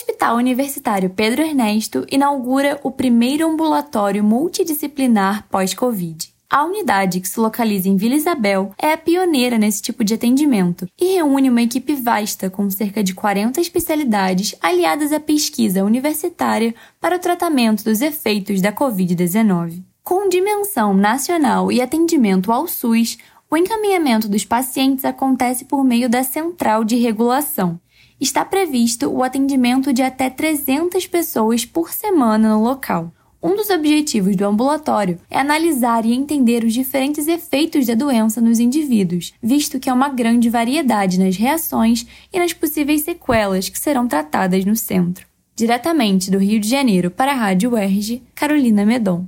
Hospital Universitário Pedro Ernesto inaugura o primeiro ambulatório multidisciplinar pós-Covid. A unidade, que se localiza em Vila Isabel, é a pioneira nesse tipo de atendimento e reúne uma equipe vasta com cerca de 40 especialidades aliadas à pesquisa universitária para o tratamento dos efeitos da Covid-19. Com dimensão nacional e atendimento ao SUS, o encaminhamento dos pacientes acontece por meio da Central de Regulação. Está previsto o atendimento de até 300 pessoas por semana no local. Um dos objetivos do ambulatório é analisar e entender os diferentes efeitos da doença nos indivíduos, visto que há uma grande variedade nas reações e nas possíveis sequelas que serão tratadas no centro. Diretamente do Rio de Janeiro para a Rádio UERJ, Carolina Medon.